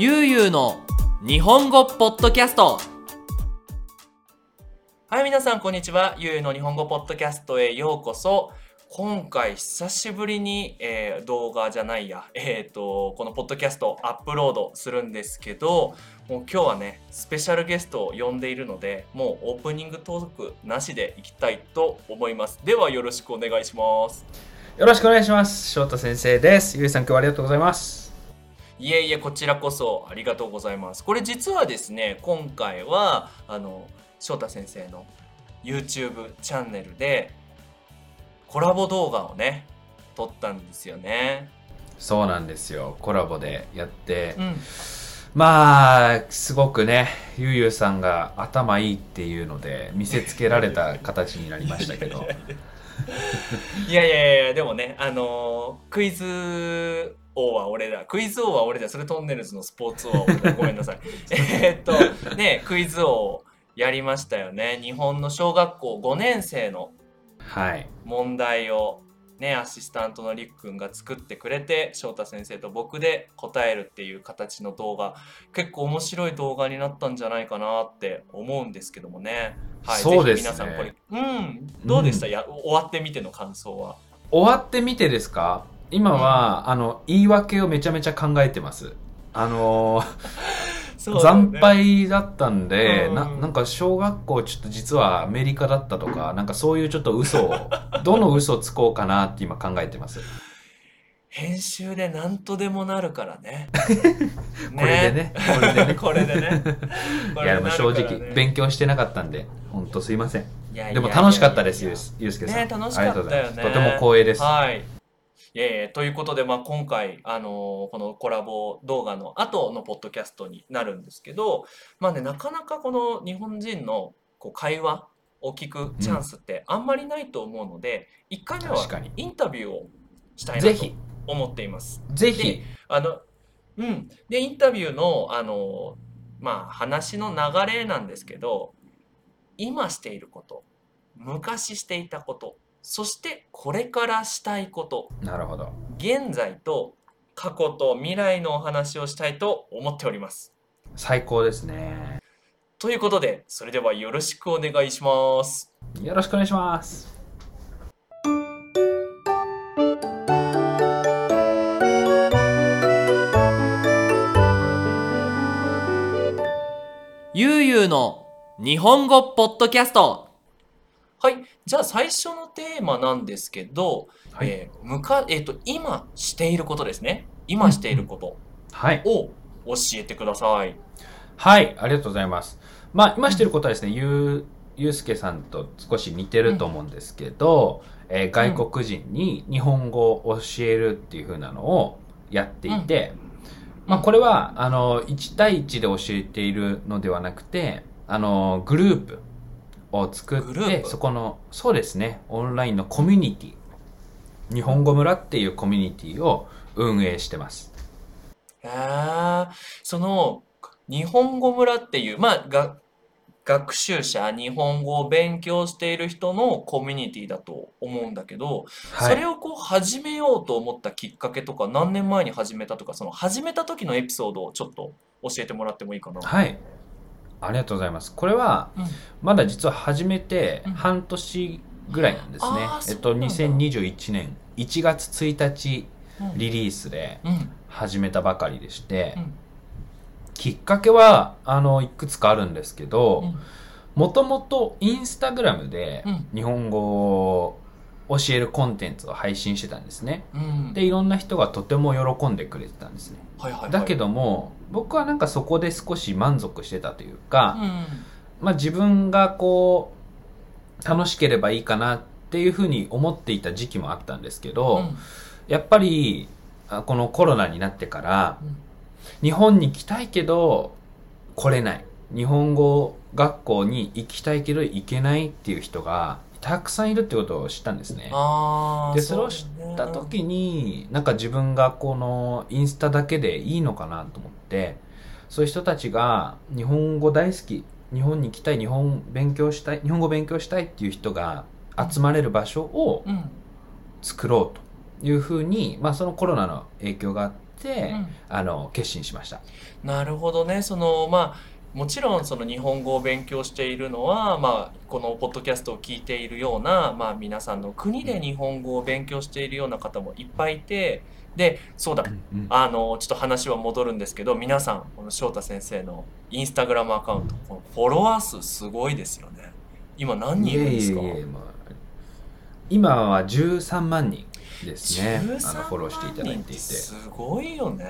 ゆうゆうの日本語ポッドキャスト。はい皆さんこんにちは。ゆうゆうの日本語ポッドキャストへようこそ。今回久しぶりに、えー、動画じゃないや、えーと、このポッドキャストアップロードするんですけどもう今日はねスペシャルゲストを呼んでいるのでもうオープニングトークなしでいきたいと思います。ではよろしくお願いします。よろしくお願いします。翔太先生です。ゆうさん今日はありがとうございます。いえいえこちらこそありがとうございます。これ実はですね今回はあの翔太先生の YouTube チャンネルでコラボ動画をね撮ったんですよね。そうなんですよ。コラボでやって、うん、まあすごくねゆうゆうさんが頭いいっていうので見せつけられた形になりましたけど。いやいやいやでもねあのー、クイズ王は俺だ。クイズ王は俺だ。それトンネルズのスポーツ王は俺だ。ごめんなさい。えっとねクイズ王やりましたよね。日本の小学校5年生の問題を、ね、アシスタントのりっくんが作ってくれて翔太先生と僕で答えるっていう形の動画。結構面白い動画になったんじゃないかなって思うんですけどもね。はい、そうですね。皆さんこれ、うん、どうでした、うん、や終わってみての感想は。終わってみてですか？今は、うん、あの言い訳をめちゃめちゃ考えてます。あの ー惨敗だったんで、うん、ななんか小学校ちょっと実はアメリカだったとかなんかそういうちょっと嘘を どの嘘をつこうかなって今考えてます。編集で何とでもなるからね。これでね。これでね。これでね。いやでも正直勉強してなかったんで本当すいません。でも楽しかったですゆうすけさん、ね、楽しかったよね。とても光栄です。はいえー、ということで、まあ、今回、あのー、このコラボ動画の後のポッドキャストになるんですけど、まあね、なかなかこの日本人のこう会話を聞くチャンスってあんまりないと思うので、うん、1回目はインタビューをしたいなと思っています。ぜひ。あの、うん、でインタビューのあの、まあ、話の流れなんですけど今していること昔していたことそしてこれからしたいこと。なるほど。現在と過去と未来のお話をしたいと思っております。最高ですね。ということでそれではよろしくお願いします。よろしくお願いします。ゆうゆうの日本語ポッドキャストはい。じゃあ最初のテーマなんですけど、はい、えー、むか、えっ、ー、と、今していることですね。今していることを教えてください。はい、ありがとうございます。まあ、今していることはですね、ゆう、ゆうすけさんと少し似てると思うんですけど、うん、えー、外国人に日本語を教えるっていう風なのをやっていて、うん、まあ、これは、あの、1対1で教えているのではなくて、あの、グループ、を作ってそこのそうですねオンラインのコミュニティ。日本語村っていうコミュニティを運営してます。へえその日本語村っていうまあが学習者日本語を勉強している人のコミュニティだと思うんだけど、はい、それをこう始めようと思ったきっかけとか何年前に始めたとかその始めた時のエピソードをちょっと教えてもらってもいいかな。はいありがとうございます。これは、まだ実は始めて半年ぐらいなんですね。えっと、2021年1月1日リリースで始めたばかりでして、きっかけは、あの、いくつかあるんですけど、もともとインスタグラムで日本語を教えるコンテンツを配信してたんですね。で、いろんな人がとても喜んでくれてたんですね。だけども、僕はなんかそこで少し満足してたというか、うん、まあ自分がこう楽しければいいかなっていうふうに思っていた時期もあったんですけど、うん、やっぱりこのコロナになってから、うん、日本に来たいけど来れない。日本語学校に行きたいけど行けないっていう人がたくさんいるってことを知ったんですね。でそれを知った時に、なんか自分がこのインスタだけでいいのかなと思ってそういう人たちが日本語大好き日本に来たい日本勉強したい日本語勉強したいっていう人が集まれる場所を作ろうというふうに、まあ、そのコロナの影響があって、うん、あの決心しました。なるほどね。そのまあもちろんその日本語を勉強しているのは、まあ、このポッドキャストを聞いているような、まあ、皆さんの国で日本語を勉強しているような方もいっぱいいてでそうだ、あのちょっと話は戻るんですけど皆さんこの翔太先生のインスタグラムアカウントこのフォロワー数すごいですよね。今何人いるんですか？今は13万人ですね。あのフォローしていただいていて。すごいよね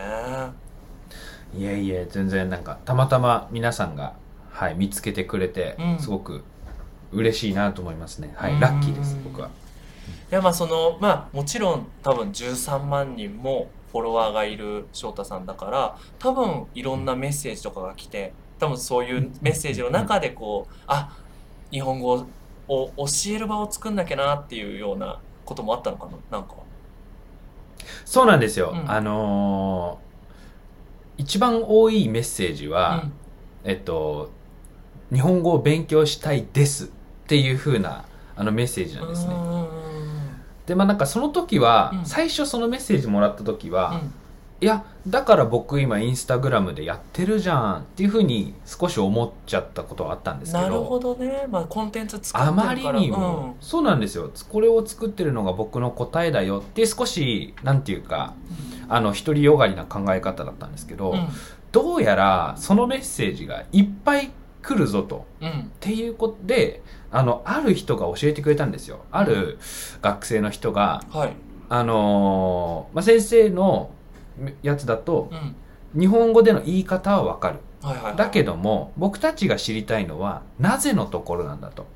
いえいえ全然なんかたまたま皆さんが、はい、見つけてくれて、うん、すごく嬉しいなと思いますね。はいラッキーです僕は。いやまあそのまあもちろん多分13万人もフォロワーがいる翔太さんだから多分いろんなメッセージとかが来て多分そういうメッセージの中でこうあ日本語を教える場を作んなきゃなっていうようなこともあったのかななんか。そうなんですよ、うん、あのー、一番多いメッセージは、うん、えっと日本語を勉強したいですっていうふうなあのメッセージなんですね。でまあなんかその時は、うん、最初そのメッセージもらった時は、いやだから僕今インスタグラムでやってるじゃんっていうふうに少し思っちゃったことはあったんですけど。なるほどね、まあ、コンテンツ作ってるから。あまりにも、うん、そうなんですよ。これを作ってるのが僕の答えだよって少しなんていうか、うん、あの独りよがりな考え方だったんですけど、うん、どうやらそのメッセージがいっぱい来るぞと、っていうことであのある人が教えてくれたんですよ。ある学生の人が、はい、あのー、まあ、先生のやつだと、日本語での言い方はわかる、だけども僕たちが知りたいのはなぜのところなんだと。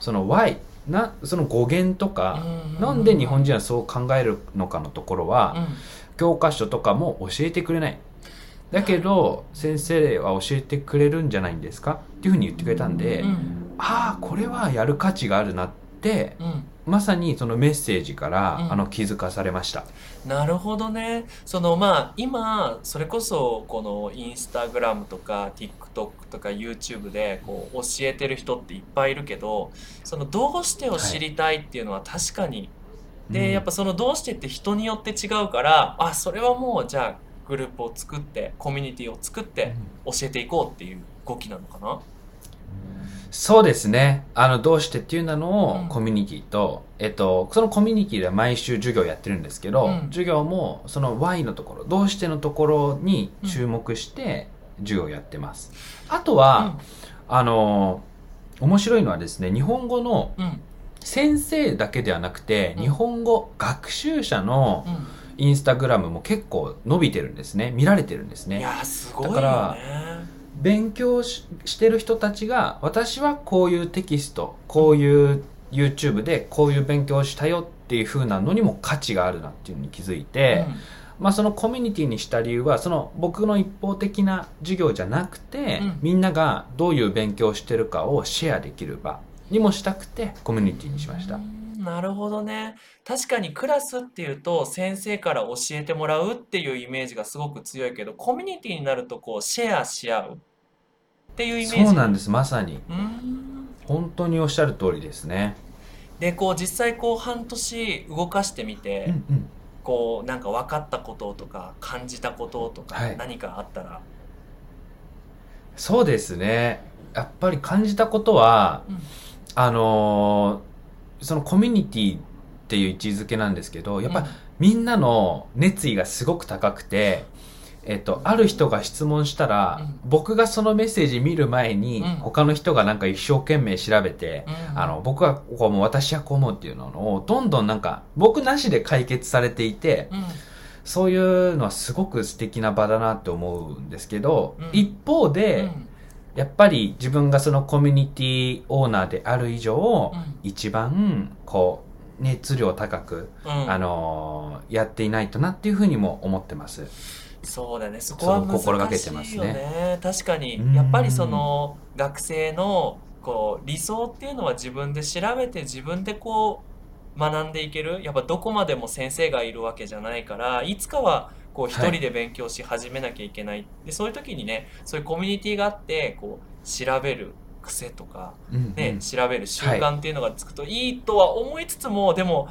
その why なその語源とか、なんで日本人はそう考えるのかのところは、うん、教科書とかも教えてくれない。だけど先生は教えてくれるんじゃないんですか？っていうふうに言ってくれたんで、うん、ああこれはやる価値があるなって、うん、まさにそのメッセージから、うん、あの気づかされました。なるほどね。そのまあ今それこそこのインスタグラムとか TikTok とか YouTube でこう教えてる人っていっぱいいるけどそのどうしてを知りたいっていうのは確かに、はい、で、やっぱそのどうしてって人によって違うからあそれはもうじゃあグループを作ってコミュニティを作って教えていこうっていう動きなのかな、そうですね。あの、どうしてっていうのをコミュニティと、うん、えっと、そのコミュニティでは毎週授業やってるんですけど、うん、授業もその Y のところ、どうしてのところに注目して授業やってます。あとは、うん、あの、面白いのはですね、日本語の先生だけではなくて、日本語学習者のインスタグラムも結構伸びてるんですね。見られてるんですね。いや、すごいよね。だから、勉強してる人たちが私はこういうテキストこういう YouTube でこういう勉強をしたよっていう風なのにも価値があるなっていうのに気づいて、うん、まあそのコミュニティにした理由はその僕の一方的な授業じゃなくて、うん、みんながどういう勉強をしてるかをシェアできる場にもしたくてコミュニティにしました。なるほどね。確かにクラスっていうと先生から教えてもらうっていうイメージがすごく強いけどコミュニティになるとこうシェアし合うっていうイメージ。そうなんですまさに。本当におっしゃる通りですね。でこう実際こう半年動かしてみて、うんうん、こうなんか分かったこととか感じたこととか何かあったら、はい、そうですね。やっぱり感じたことは、うん、あのー、そのコミュニティっていう位置づけなんですけどやっぱ、うん、みんなの熱意がすごく高くてえっと、ある人が質問したら、うん、僕がそのメッセージ見る前に、うん、他の人がなんか一生懸命調べて、うん、あの、僕はこう思う、私はこう思うっていうのを、どんどんなんか、僕なしで解決されていて、そういうのはすごく素敵な場だなって思うんですけど、一方で、やっぱり自分がそのコミュニティオーナーである以上、一番、こう、熱量高く、あのー、やっていないとなっていうふうにも思ってます。そうだね。そこは難しいよね。ね。確かに。やっぱりその学生のこう理想っていうのは自分で調べて自分でこう学んでいける。やっぱどこまでも先生がいるわけじゃないからいつかはこう一人で勉強し始めなきゃいけない、はい、でそういう時にねそういうコミュニティがあってこう調べる癖とか、ね、うんうん、調べる習慣っていうのがつくといいとは思いつつも、はい、でも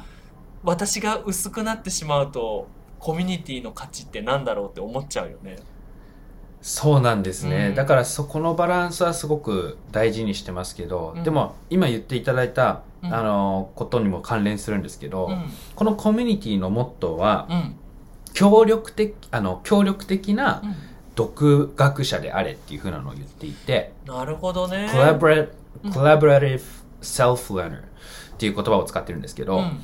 私が薄くなってしまうとコミュニティの価値ってなんだろうって思っちゃうよね。そうなんですね、うん。だからそこのバランスはすごく大事にしてますけど、うん。でも今言っていただいた、うん。あのことにも関連するんですけど、うん。このコミュニティのモットーはうん。協力的あの協力的なうん。独学者であれっていうふうなのを言っていて、なるほどね。collaborate- うん。collaborative self-learner っていう言葉を使ってるんですけど、うん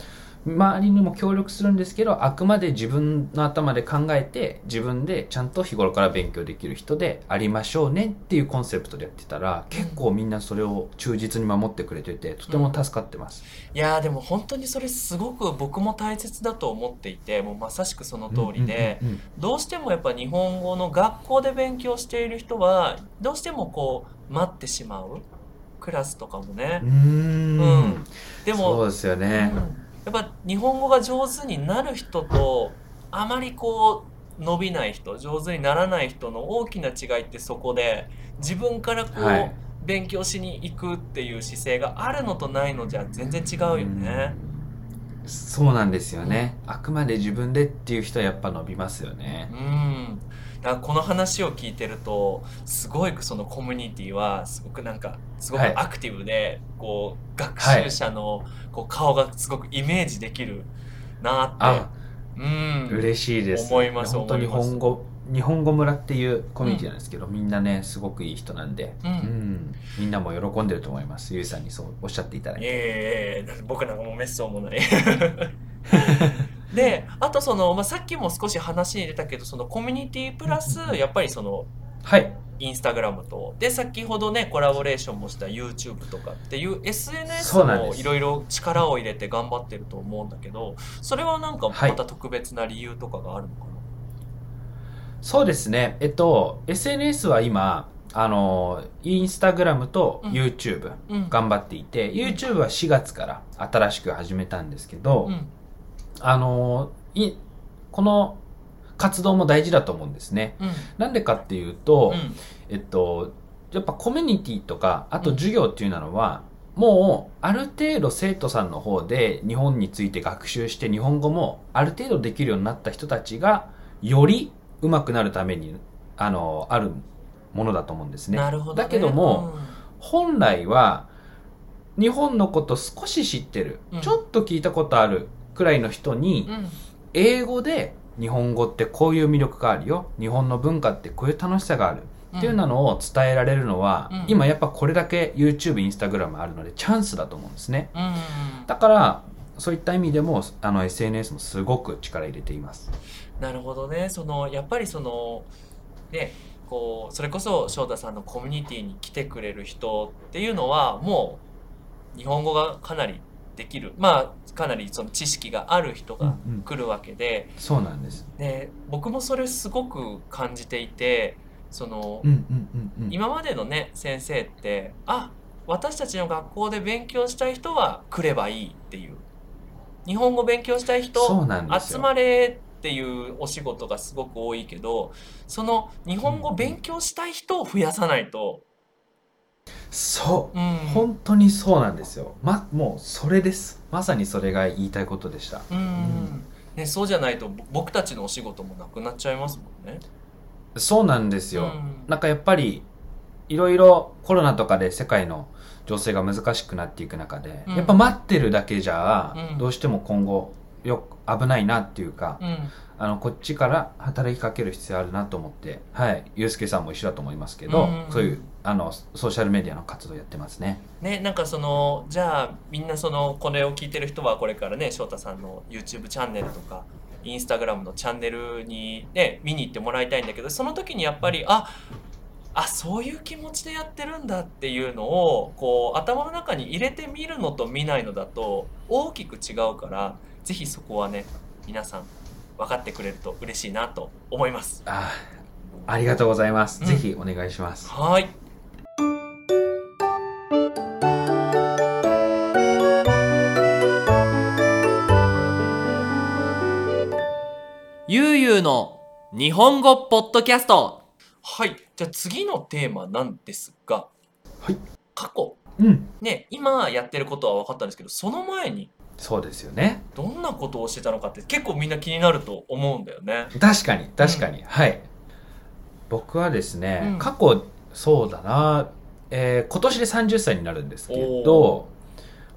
周りにも協力するんですけどあくまで自分の頭で考えて自分でちゃんと日頃から勉強できる人でありましょうねっていうコンセプトでやってたら結構みんなそれを忠実に守ってくれててとても助かってます、いやーでも本当にそれすごく僕も大切だと思っていてもうまさしくその通りで、うんうんどうしてもやっぱ日本語の学校で勉強している人はどうしてもこう待ってしまうクラスとかもね。う、んうん。うん。でそうも、ですよね、うんやっぱ日本語が上手になる人とあまりこう伸びない人上手にならない人の大きな違いってそこで自分からこう、はい。勉強しに行くっていう姿勢があるのとないのじゃ全然違うよね。そうなんですよね。あくまで自分でっていう人はやっぱ伸びますよね。うん、だからこの話を聞いてるとすごいそのコミュニティはすごくなんかすごくはい。アクティブで、こう学習者のこう顔がすごくイメージできるなって、あうん、嬉しいです。思います本当思います。本語日本語村っていうコミュニティなんですけど、みんなねすごくいい人なんで、うん。みんなも喜んでると思います。ゆうさんにそうおっしゃっていただいて。ええ僕なんかもうめっそうもない。であとその、まあ、さっきも少し話に出たけどそのコミュニティプラスやっぱりそのはい。インスタグラムとで先ほどねコラボレーションもした YouTube とかっていう SNS もいろいろ力を入れて頑張ってると思うんだけどそれはなんかまた特別な理由とかがあるのかな、そうですね。えっと SNS は今あのインスタグラムとうん。YouTube うん。頑張っていて、YouTube は4月から新しく始めたんですけど、うんあのいこの活動も大事だと思うんですね。うん。なんでかっていうと、うん。えっと、やっぱコミュニティとか、あと授業っていうのは、もうある程度生徒さんの方で日本について学習して日本語もある程度できるようになった人たちがより上手くなるためにあのあるものだと思うんですね。なるほど、ね、だけども、本来は日本のこと少し知ってる、うん。ちょっと聞いたことあるくらいの人に英語で日本語ってこういう魅力があるよ。日本の文化ってこういう楽しさがある。っていうのを伝えられるのは、うん。今やっぱこれだけ YouTube、Instagram あるのでチャンスだと思うんですね。うん。うんだから、そういった意味でも、あの SNS もすごく力入れています。なるほどね。そのやっぱりそのねこうそれこそ翔太さんのコミュニティに来てくれる人っていうのはもう日本語がかなりできるまあかなりその知識がある人がうんうん来るわけで、そうなんです。ね、僕もそれすごく感じていてその、うんうんうんうん。今までのね先生ってあ私たちの学校で勉強したい人は来ればいいっていう日本語勉強したい人。集まれっていうお仕事がすごく多いけどその日本語勉強したい人を増やさないと、そう。うん本当にそうなんですよ。ま、もうそれです。まさにそれが言いたいことでした。うんね、そうじゃないとぼ僕たちのお仕事もなくなっちゃいますもんね。そうなんですよ。うんなんかやっぱり、いろいろコロナとかで世界の情勢が難しくなっていく中で、うんやっぱ待ってるだけじゃ、うんどうしても今後よ危ないなっていうか、うん。あのこっちから働きかける必要あるなと思ってはい。ゆうすけさんも一緒だと思いますけど、うんそういうあのソーシャルメディアの活動やってますね。ね、なんかそのじゃあみんなそのこれを聞いてる人はこれからね翔太さんの YouTube チャンネルとか Instagram のチャンネルにね見に行ってもらいたいんだけどその時にやっぱりああそういう気持ちでやってるんだっていうのをこう頭の中に入れてみるのと見ないのだと大きく違うからぜひそこはね皆さん分かってくれると嬉しいなと思います。あありがとうございます、うん。ぜひお願いします。はい。ゆうゆうの日本語ポッドキャスト。はい。じゃあ次のテーマなんですが、はい。過去。うん。ね今やってることは分かったんですけどその前にそうですよね。どんなことをしてたのかって結構みんな気になると思うんだよね。確かに確かに、はい。僕はですね、うん。過去そうだな、えー今年で30歳になるんですけど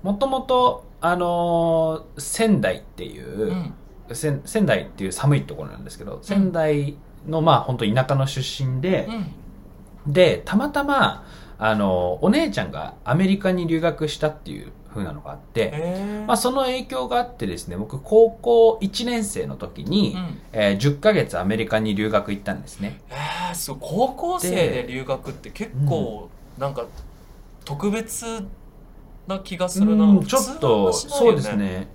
もともとあのー仙台っていうう、ん。仙仙台っていう寒いところなんですけど仙台のまあ本当田舎の出身でう、ん。でたまたまあのお姉ちゃんがアメリカに留学したっていう風なのがあって、へまあ、その影響があってですね僕高校1年生の時に、うん。えー10ヶ月アメリカに留学行ったんですね。えー、そう高校生で留学って結構なんか特別な気がするな、うんちょっと、普通の話そうですね。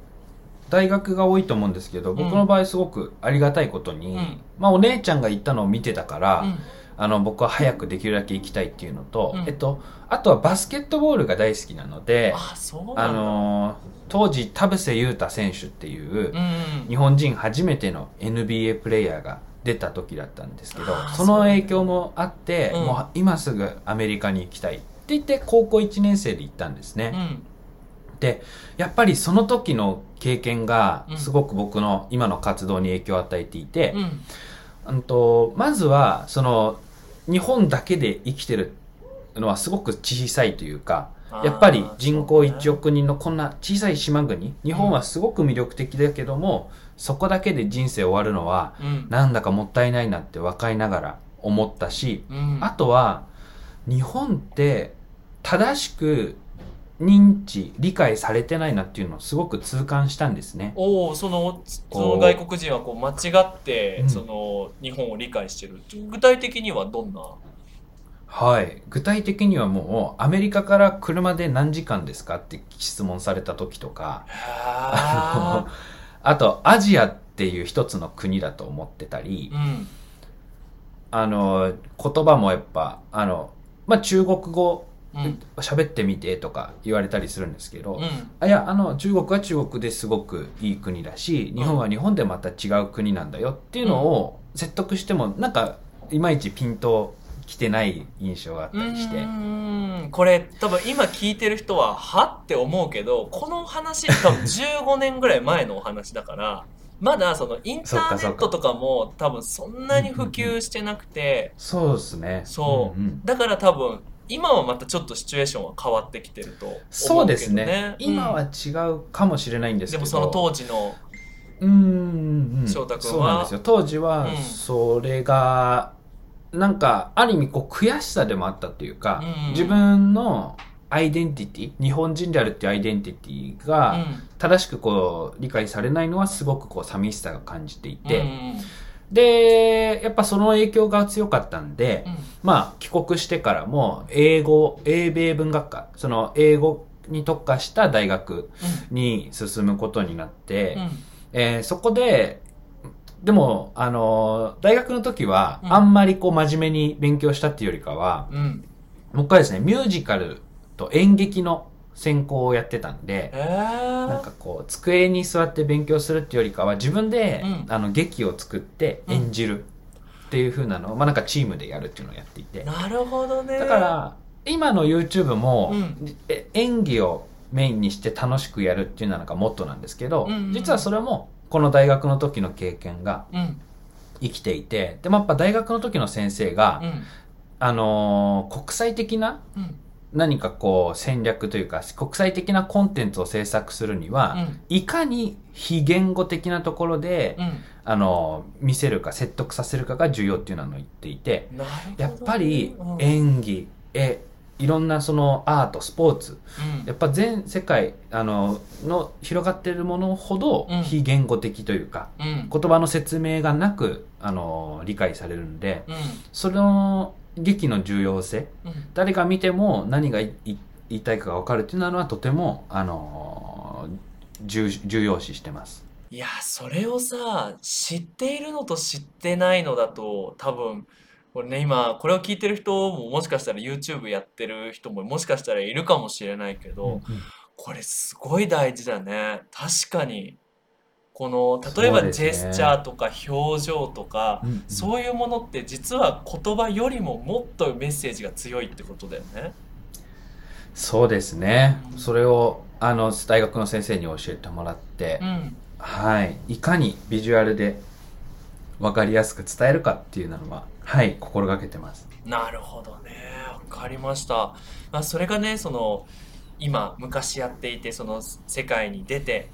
大学が多いと思うんですけど僕の場合すごくありがたいことに、うん。まあ、お姉ちゃんが行ったのを見てたから、うんあの僕は早くできるだけ行きたいっていうのと、うん。えっと、あとはバスケットボールが大好きなので、あそうなんだ。あのー当時田臥勇太選手っていううんうん。日本人初めての NBA プレイヤーが出た時だったんですけどその影響もあって、うんもう今すぐアメリカに行きたいって言って高校1年生で行ったんですね、うん。でやっぱりその時の経験がうん。すごく僕の今の活動に影響を与えていて、うん。うんとまずはその日本だけで生きてるのはすごく小さいというかやっぱり人口1億人のこんな小さい島国日本はすごく魅力的だけども、そこだけで人生終わるのはうん。なんだかもったいないなって若いながら思ったしうん。あとは日本って正しく認知理解されてないなっていうのをすごく痛感したんですね。おおそのその外国人はこう間違って、うん。その日本を理解してる。具体的にはどんな？はい。具体的にはもう、アメリカから車で何時間ですかって質問された時とか、あと、アジアっていう一つの国だと思ってたりー、うん。あの、言葉もやっぱ、あの、まあ、中国語うん。喋ってみてとか言われたりするんですけど、うん。あいや、あの、中国は中国ですごくいい国だし、日本は日本でまた違う国なんだよっていうのを説得しても、なんか、いまいちピンときてない印象があったりして。うん。これ多分今聞いてる人ははって思うけどこの話多分15年ぐらい前のお話だからまだそのインターネットとかも多分そんなに普及してなくて。そうですね。そう、だから多分今はまたちょっとシチュエーションは変わってきてると思うけどねそうですね。今はうん違うかもしれないんですけど。でもその当時のうんうんうん。翔太君は？そうなんですよ。当時はうん、それが、なんか、ある意味、こう、悔しさでもあったっていうか、うん自分のアイデンティティ、日本人であるっていうアイデンティティうが、ん正しくこう、理解されないのはすごくこう、寂しさが感じていて、うんで、やっぱその影響が強かったんで、うん。まあ、帰国してからも、英語、英米文学科、その英語に特化した大学に進むことになって、うん。えーそこで、でも、あのー大学の時は、うん。あんまりこう真面目に勉強したっていうよりかは、うん。僕はですね、ミュージカルと演劇の専攻をやってたんで、えー。なんかこう、机に座って勉強するっていうよりかは、自分で、うん。あの、劇を作って演じるっていう風なのを、まあなんかチームでやるっていうのをやっていて。なるほどね。だから、今の YouTube も、うん。え演技をメインにして楽しくやるっていうのがモットーなんですけど、うんうん。実はそれも、この大学の時の経験がうん。生きていて、でもやっぱ大学の時の先生が、うん。あのー国際的なうん何かこう戦略というか、国際的なコンテンツを制作するには、うん。いかに非言語的なところで、うん。あのー見せるか説得させるかが重要っていうのを言っていて、やっぱりうん。演技、絵、いろんなそのアート、スポーツ、うん。やっぱ全世界あのの広がっているものほどうん。非言語的というか、うん。言葉の説明がなくあの理解されるんでうん。その劇の重要性。うん。誰が見ても何が言いたいかが分かるっていうのはとてもあの重重要視してます。いやそれをさ知っているのと知ってないのだと多分これね今これを聞いてる人ももしかしたら YouTube やってる人ももしかしたらいるかもしれないけど、これすごい大事だね。確かにこの例えばジェスチャーとか表情とかうんうんそういうものって実は言葉よりももっとメッセージが強いってことだよね。そうですね。それを、あの、大学の先生に教えてもらって、うん、はい。いかにビジュアルで分かりやすく伝えるかっていうのは、はい、心がけてます。なるほどね。わかりました。まあ、それがね、その、今、昔やっていて、その世界に出て、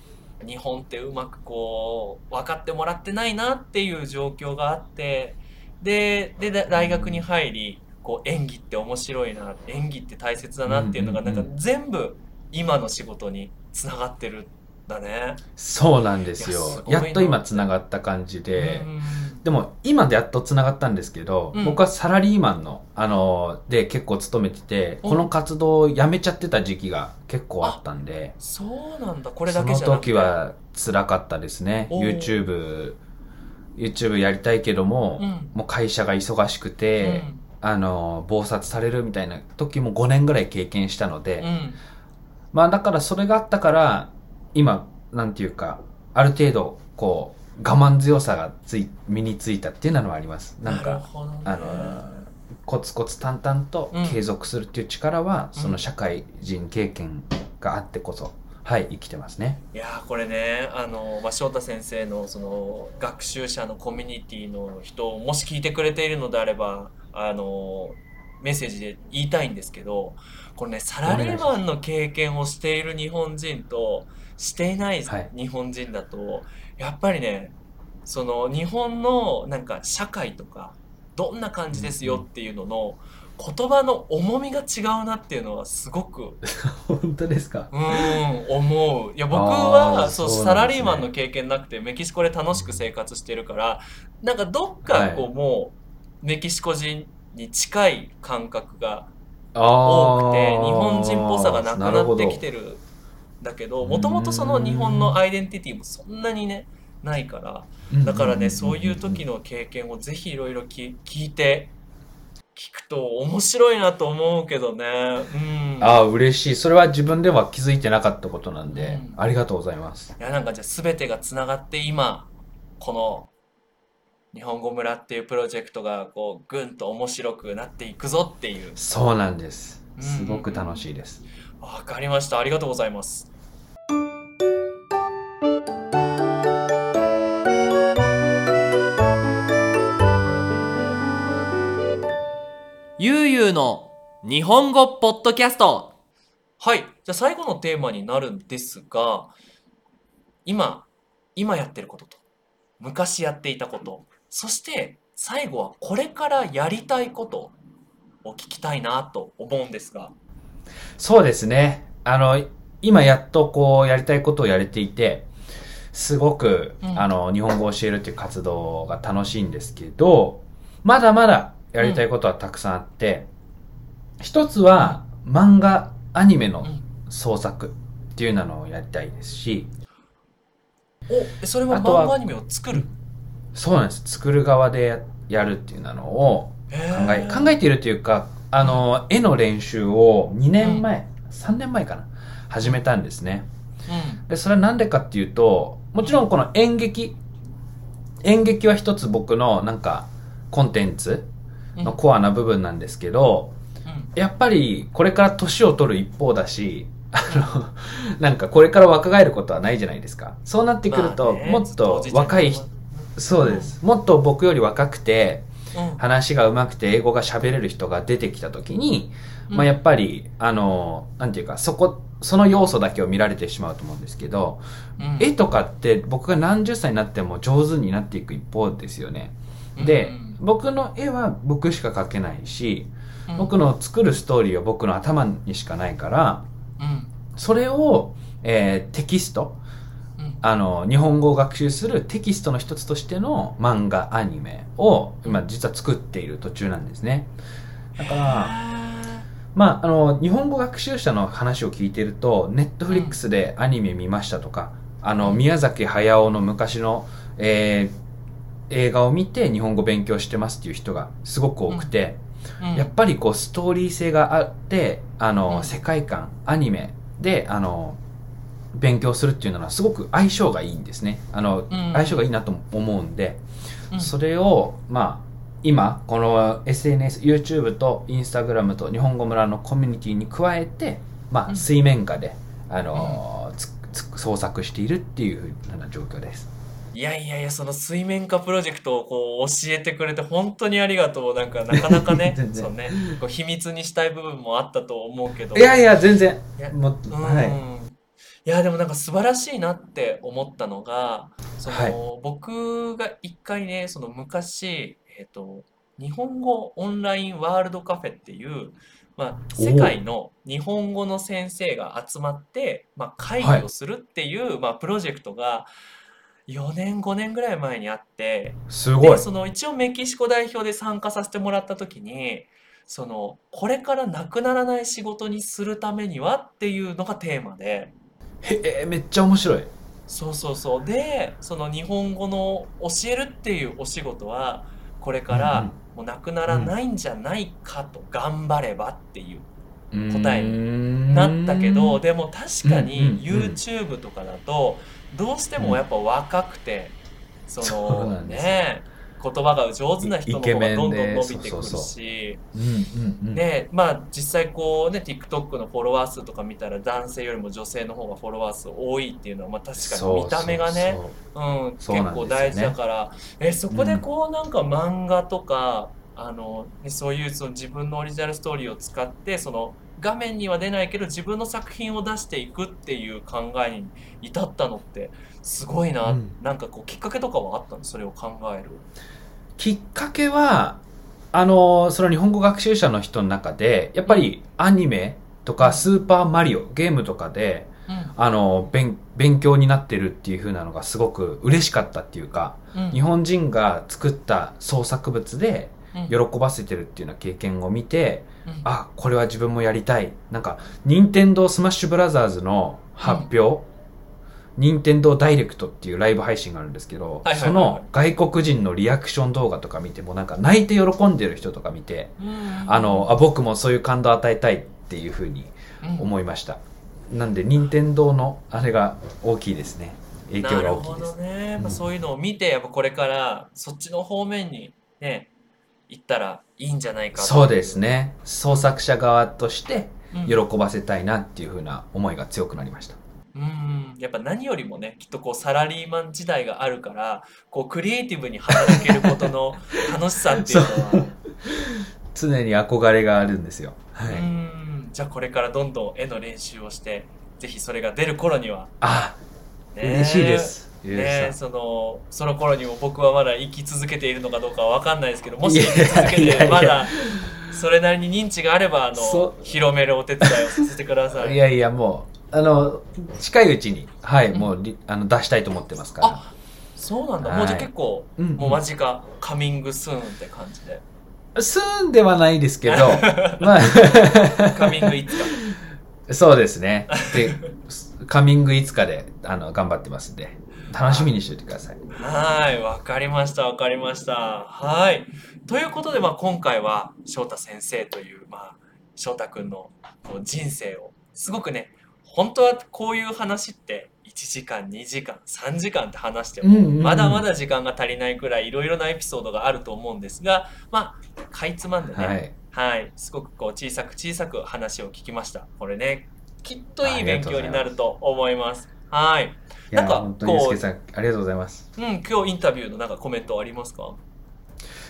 日本ってうまくこう、分かってもらってないなっていう状況があって、で、で、大学に入り、こう演技って面白いな、演技って大切だなっていうのが、なんか全部今の仕事につながってるだね。そうなんですよ。やっと今つながった感じで、でも今でやっとつながったんですけど、うん、僕はサラリーマンの、あの、で結構勤めてて、この活動をやめちゃってた時期が結構あったんで、そうなんだ、これだけじゃその時は辛かったですね。YouTube、YouTube やりたいけども、うん、もう会社が忙しくて、うん、あの、暴殺されるみたいな時も5年ぐらい経験したので、まあだからそれがあったから、今、なんていうか、ある程度、こう、我慢強さがつい、身についたっていうのはあります。なんか、ね、あの、コツコツ淡々と継続するっていう力は、うん、その社会人経験があってこそ、はい、生きてますね。いやこれね、あの、まあ、翔太先生の、その、学習者のコミュニティの人、もし聞いてくれているのであれば、あの、メッセージで言いたいんですけど、これね、サラリーマンの経験をしている日本人と、していない日本人だと、はい、やっぱりねその日本のなんか社会とかどんな感じですよっていうのの言葉の重みが違うなっていうのはすごく 本当ですか？うん思う。いや僕はそう、ね、サラリーマンの経験なくてメキシコで楽しく生活してるからなんかどっかこう、はい、もうメキシコ人に近い感覚が多くて日本人っぽさがなくなってきてるだけどもともとその日本のアイデンティティもそんなにねないからだからねそういう時の経験をぜひいろいろ聞いて聞くと面白いなと思うけどね。うん、ああ、嬉しい。それは自分では気づいてなかったことなんで、うん、ありがとうございます。いや、なんかじゃあ全てがつながって今、この日本語村っていうプロジェクトがこうぐんと面白くなっていくぞっていう。そうなんです。すごく楽しいです。わ、うん、かりました。ありがとうございます。ゆうゆうの日本語ポッドキャスト。はい。じゃあ最後のテーマになるんですが、今、今やってることと、昔やっていたこと、そして最後はこれからやりたいことを聞きたいなと思うんですが。そうですね。あの、今やっとこうやりたいことをやれていて、すごく、うん、あの、日本語を教えるっていう活動が楽しいんですけど、まだまだやりたいことはたくさんあって、うん、一つは漫画、アニメの創作っていうのをやりたいですし、お、それは漫画アニメを作る？そうなんです。作る側でやるっていうのを考え、考えているというか、あの、絵の練習を2年前、うん、3年前かな、始めたんですね。うん、で、それはなんでかっていうと、もちろんこの演劇、演劇は一つ僕のなんかコンテンツのコアな部分なんですけど、やっぱりこれから年を取る一方だし、あの、なんかこれから若返ることはないじゃないですか。そうなってくると、もっと若い、そうです。もっと僕より若くて、話が上手くて英語が喋れる人が出てきた時に、まあやっぱり、あの、なんていうか、そこ、その要素だけを見られてしまうと思うんですけど、絵とかって僕が何十歳になっても上手になっていく一方ですよね。で、僕の絵は僕しか描けないし、うん、僕の作るストーリーは僕の頭にしかないから、うん、それを、えー、テキスト、うん、あの、日本語を学習するテキストの一つとしての漫画、アニメを今実は作っている途中なんですね。だから、まあ、あの、日本語学習者の話を聞いてると、ネットフリックスでアニメ見ましたとか、あの、宮崎駿の昔の、えー、映画を見て日本語勉強してますっていう人がすごく多くて、やっぱりこうストーリー性があって、あの、うん、世界観、アニメで、あの、勉強するっていうのはすごく相性がいいんですね。あの、相性がいいなと思うんで、それを、まあ、今、この SNS、YouTube と Instagram と日本語村のコミュニティに加えて、まあ、水面下で、あの創作しているっていうふうな状況です。いやいやいや、その水面下プロジェクトをこう教えてくれて本当にありがとう。なんかなかなかね、そうね、こう秘密にしたい部分もあったと思うけど。いやいや、全然。いやもはい。いや、でもなんか素晴らしいなって思ったのが、その、はい、僕が一回ね、その昔、えっ、ー、と、日本語オンラインワールドカフェっていう、まあ、世界の日本語の先生が集まって、まあ、会議をするっていう、まあ、プロジェクトが4年5年ぐらい前にあってすごい。その一応メキシコ代表で参加させてもらった時にそのこれからなくならない仕事にするためにはっていうのがテーマでへえめっちゃ面白い。そうそうそう。でその日本語の教えるっていうお仕事はこれからもうなくならないんじゃないかと頑張ればっていう答えになったけどでも確かに YouTube とかだとどうしてもやっぱ若くてそのね言葉が上手な人の方がどんどん伸びてくるし。でまあ実際こうね TikTok のフォロワー数とか見たら男性よりも女性の方がフォロワー数多いっていうのはまあ確かに見た目がねうん結構大事だから。えそこでこうなんか漫画とかあのそういうその自分のオリジナルストーリーを使ってその画面には出ないけど自分の作品を出していくっていう考えに至ったのってすごいな、うん、なんかこうきっかけとかはあったの？それを考える。きっかけはあのその日本語学習者の人の中でやっぱりアニメとかスーパーマリオゲームとかで、うん、あの勉勉強になってるっていう風なのがすごく嬉しかったっていうか、うん、日本人が作った創作物で喜ばせてるっていうような経験を見て、うん、あこれは自分もやりたい。なんか任天堂スマッシュブラザーズの発表、任天堂ダイレクトっていうライブ配信があるんですけど、その外国人のリアクション動画とか見てもなんか泣いて喜んでる人とか見て、あのあ僕もそういう感動を与えたいっていうふうに思いました、うん、なんで任天堂のあれが大きいですね。影響が大きいです。ね、うん、そういうのを見てやっぱこれからそっちの方面にね行ったらいいんじゃないかそうですね。創作者側として喜ばせたいなっていうふうな思いが強くなりました、うん。やっぱ何よりもねきっとこうサラリーマン時代があるからこうクリエイティブに働けることの楽しさっていうのは。常に憧れがあるんですよ、はい、うん。じゃあこれからどんどん絵の練習をしてぜひそれが出る頃には。あ、ね、嬉しいですね、そのその頃にも僕はまだ生き続けているのかどうかは分かんないですけどもし生き続けてまだそれなりに認知があればあの広めるお手伝いをさせてください。いやいやもうあの近いうちにはい、もうあの出したいと思ってますから。あそうなんだ、はい、もうじゃ結構、うん、もう間近。カミングスーンって感じで。スーンではないですけど まあ。カミングいつか。そうですね。でカミングいつかであの頑張ってますんで楽しみにしておいてください。はい、わかりました、わかりました。はい。ということで、まあ、今回は翔太先生という、まあ、翔太くんのこう人生を、すごくね、本当はこういう話って1時間、2時間、3時間って話しても、まだまだ時間が足りないくらいいろいろなエピソードがあると思うんですが、まあ、かいつまんでね、はい、はい、すごくこう小さく小さく話を聞きました。これね、きっといい勉強になると思います。はい。なんか本当にゆうさんありがとうございます。うん今日インタビューのなんかコメントありますか？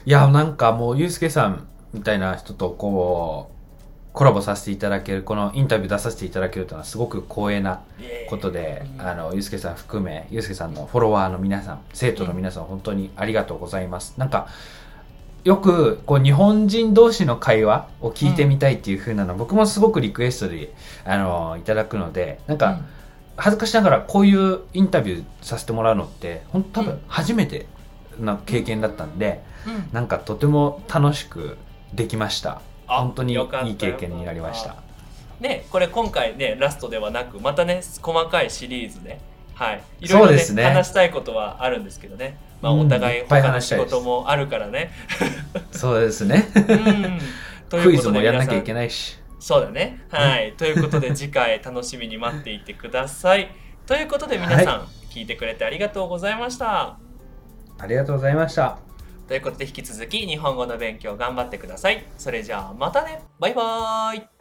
いやなんかもうゆうすけさんみたいな人とこうコラボさせていただけるこのインタビュー出させていただけるというのはすごく光栄なことで、あのゆうすけさん含めゆうすけさんのフォロワーの皆さん生徒の皆さん、本当にありがとうございます。なんかよくこう日本人同士の会話を聞いてみたいっていうふうなの、うん、僕もすごくリクエストであのいただくのでなんか、うん恥ずかしながらこういうインタビューさせてもらうのって本当多分初めてな経験だったんで、うん、なんかとても楽しくできました。本当にいい経験になりました。ねこれ今回ねラストではなくまたね細かいシリーズではい。いろいろね、ね話したいことはあるんですけどね。まあお互い他の仕事もあるからね、そうですね、うん、クイズもやんなきゃいけないしそうだね。はい。ということで 次回楽しみに待っていてください。ということで皆さん、はい、聞いてくれてありがとうございました。ありがとうございました。ということで引き続き日本語の勉強頑張ってください。それじゃあまたね。バイバーイ。